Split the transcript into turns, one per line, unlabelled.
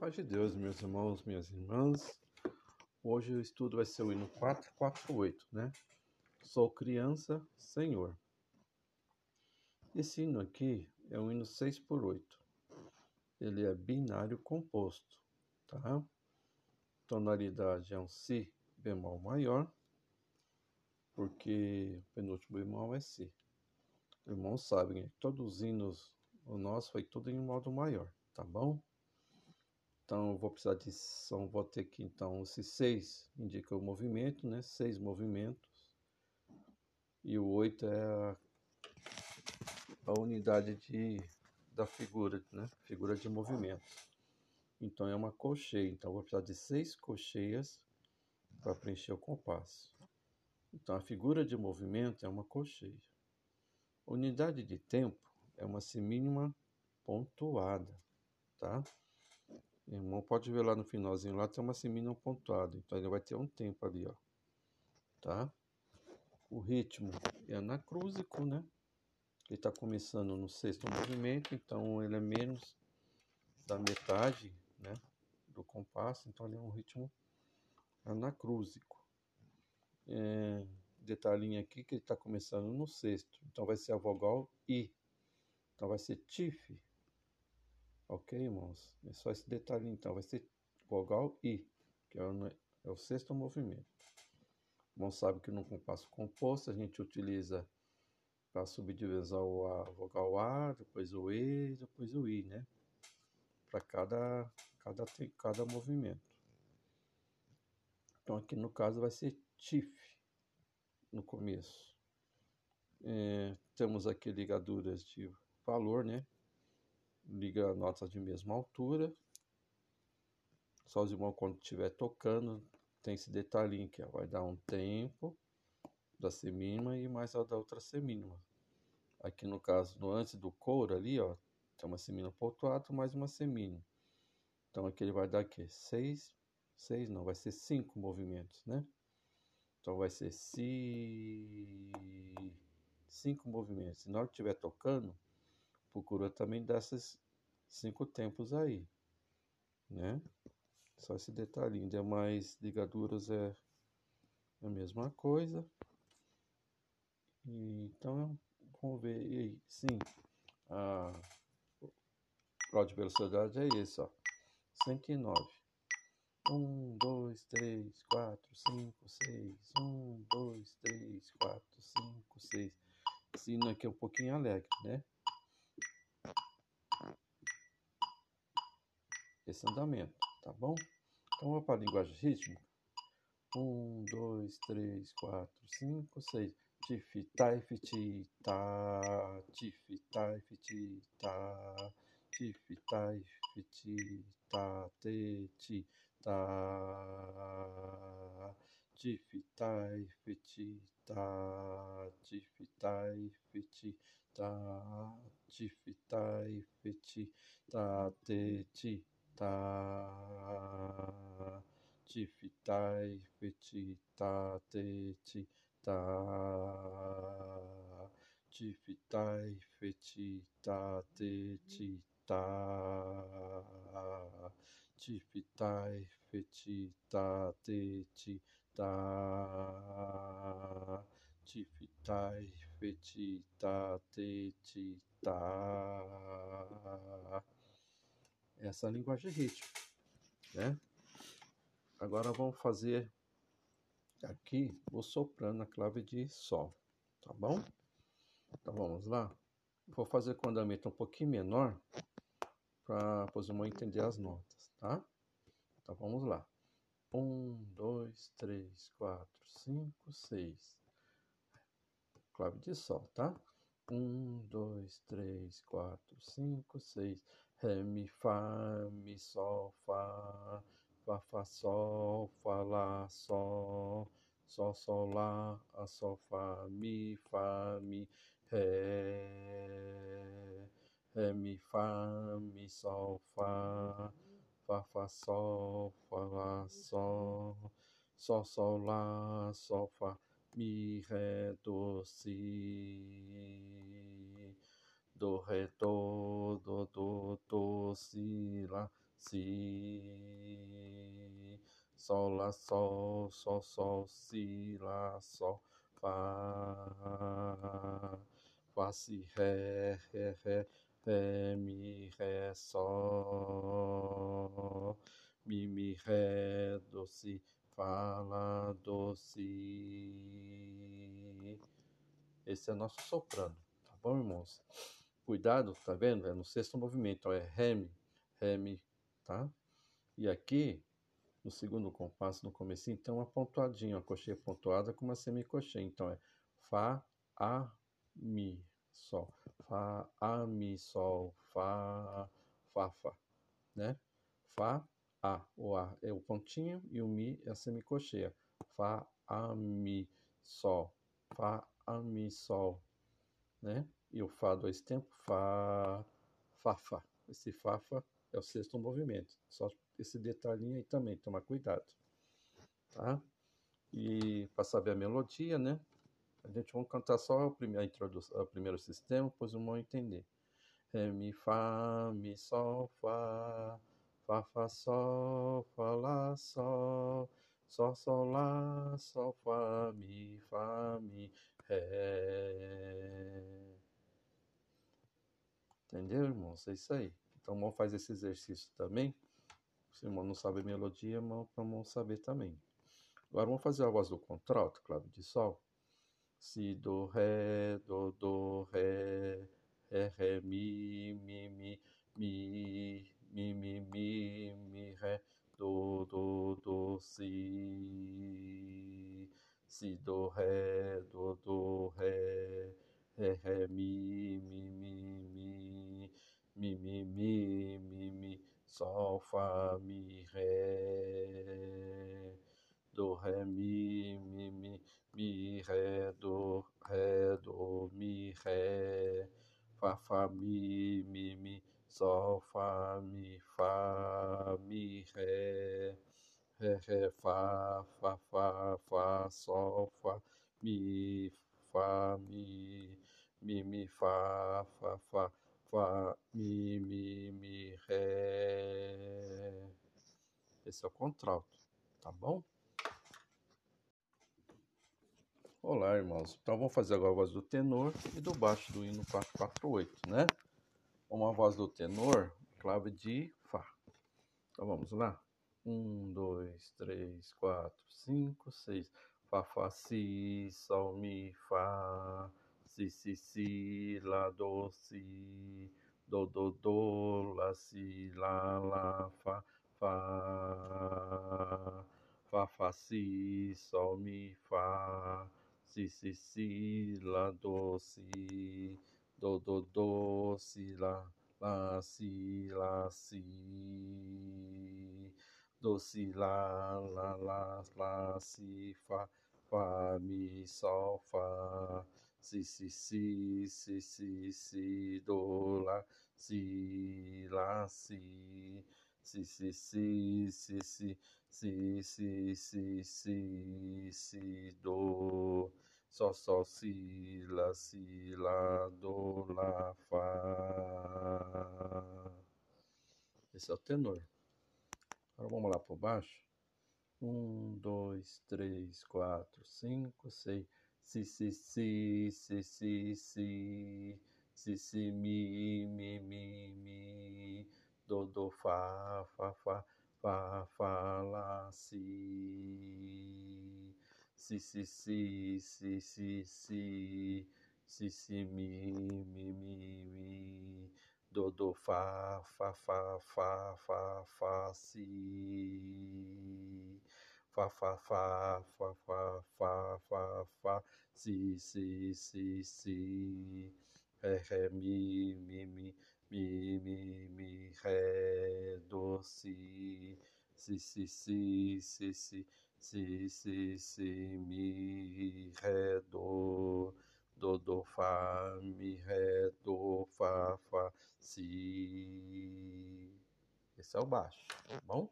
paz de Deus, meus irmãos, minhas irmãs. Hoje o estudo vai ser o hino 448, né? Sou criança, Senhor. Esse hino aqui é o hino 6 por 8. Ele é binário composto, tá? Tonalidade é um Si bemol maior, porque o penúltimo bemol é Si. Irmãos sabem, todos os hinos, o nosso foi tudo em modo maior, tá bom? Então, vou precisar de som, vou ter que, então, esses seis indica o movimento, né? Seis movimentos. E o oito é a, a unidade de, da figura, né? Figura de movimento. Então, é uma colcheia. Então, vou precisar de seis colcheias para preencher o compasso. Então, a figura de movimento é uma colcheia. Unidade de tempo é uma semínima pontuada, tá? Irmão, pode ver lá no finalzinho, lá tem uma semínima pontuada. Então ele vai ter um tempo ali, ó. Tá? O ritmo é anacrúsico, né? Ele está começando no sexto movimento, então ele é menos da metade, né? Do compasso, então ele é um ritmo anacrúsico. É, detalhinho aqui que ele está começando no sexto, então vai ser a vogal I. Então vai ser TIF, Ok, irmãos? É só esse detalhe então. Vai ser vogal I, que é o, é o sexto movimento. Bom, sabe que no compasso composto a gente utiliza para subdivisar o a, vogal A, depois o E, depois o I, né? Para cada, cada, cada movimento. Então aqui no caso vai ser TIF no começo. É, temos aqui ligaduras de valor, né? Liga notas de mesma altura. Só os irmãos quando estiver tocando, tem esse detalhinho que vai dar um tempo da semínima e mais a da outra semínima. Aqui no caso, no antes do couro ali, ó, tem uma semínima pontuada mais uma semínima. Então aqui ele vai dar aqui seis, seis não, vai ser cinco movimentos, né? Então vai ser si, cinco movimentos. Se na hora que estiver tocando, procura também dessas cinco tempos aí, né? Só esse detalhinho, demais ligaduras é a mesma coisa. E, então, vamos ver aí, sim, a grau de velocidade é esse, ó, 109. 1, 2, 3, 4, 5, 6. 1, 2, 3, 4, 5, 6. Esse hino aqui é um pouquinho alegre, né? Esse andamento, tá bom? Então, vamos para a linguagem rítmica. Um, dois, três, quatro, cinco, seis. Tif, taif, ti, ta, tif, taif, ti, ta, tif, taif, ti, ta, te, ti, ta, tif, taif, ti, ta, tif, taif, ti, ta, tif, taif, ti, ta, te, ti, ta ti tai fiti ta te ti ta ti tai fiti ta te ti ta ti tai fiti ta te ti ta ti tai fiti ta te ti ta essa linguagem rítmica, né? Agora vamos fazer aqui o soprano na clave de sol, tá bom? Então vamos lá. Vou fazer com andamento um pouquinho menor para os irmãos entender as notas, tá? Então vamos lá. Um, dois, três, quatro, cinco, seis. Clave de sol, tá? Um, dois, três, quatro, cinco, seis. Ré, mi, fá, mi, sol, fá, fá, fá, sol, fá, lá, sol, sol, sol, lá, a, sol, fá, mi, fá, mi, ré, ré, mi, fá, mi, sol, fá, fá, fá, sol, fá, lá, sol, sol, sol, lá, sol, fá, mi, ré, do, si, do, ré, do, do, do, do, si, lá, si, sol, lá, sol, sol, sol, si, lá, sol, fá, fá, si, ré, ré, ré, ré, mi, ré, sol, mi, mi, ré, do, si, fá, lá, do, si. Esse é nosso soprano, tá bom, irmãos? Cuidado, tá vendo? É no sexto movimento, é ré, mi, ré, mi, tá? E aqui, no segundo compasso, no começo, então, uma pontuadinha, uma cocheia pontuada com uma semicocheia. Então, é Fá, A, Mi, Sol. Fá, A, Mi, Sol. Fá, Fá, Fá, né? Fá, A. O A é o pontinho e o Mi é a semicocheia. Fá, A, Mi, Sol. Fá, A, Mi, Sol, né? E o Fá dois tempos, Fá, Fá, Fá. Esse Fá, Fá é o sexto movimento. Só esse detalhinho aí também, tomar cuidado. Tá? E para saber a melodia, né? A gente vai cantar só a primeira introdução, o primeiro sistema, depois vão entender. Ré, mi, fá, mi, sol, fá, fá, fá, sol, fá, lá, sol, sol, sol, lá, sol, fá, mi, fá, mi, ré. Entendeu, irmãos? É isso aí. Então, vamos fazer esse exercício também. Se o irmão não sabe melodia, irmão, para o irmão saber também. Agora, vamos fazer a voz do contralto, clave de sol. Si, do, ré, do, do, ré, ré, ré, mi, mi, mi, fá, mi, mi, mi, sol, fá, mi, fá, mi, ré, ré, ré, fá, fá, vamos fazer agora a voz do tenor e do baixo do hino 448, né? Uma voz do tenor, clave de Fá. Então vamos lá. Um, dois, três, quatro, cinco, seis. Fá, Fá, Si, Sol, Mi, Fá si, si, si, la, do, si, do, do, do, la, si, la, la, fa, fa, fa, fa, si, sol, mi, fa, si, si, si, la, do, si, do, do, do, si, la, la, si, la, si, do, si, la, la, la, la, si, fa, fa, mi, sol, fa, si, si, si, si, si, si, do, lá, si, lá, si, si, si, si, si, si, si, si, si, si, si, do, Sol, Sol, Si, La, Si, La, Do, La, Fá. Esse é o tenor. Agora vamos lá por baixo. Um, dois, três, quatro, cinco, seis. Si, si, si, si, si, si. Si, si, mi, mi, mi, mi. Do, do, fá, fá, fá. Fá, fá, lá, si si, si, si, si, si, si, si, si, mi, mi, mi, mi, do, do, fa, fa, fa, fa, fa, fa, si, fa, fa, fa, fa, fa, fa, fa, fa, si, si, si, si, ré, mi, mi, mi, mi, mi, mi, ré, do, si, si, si, si, si, si, si, si, si, mi, ré, do, do, do, fá, mi, ré, do, fá, fá, si. Esse é o baixo, tá bom?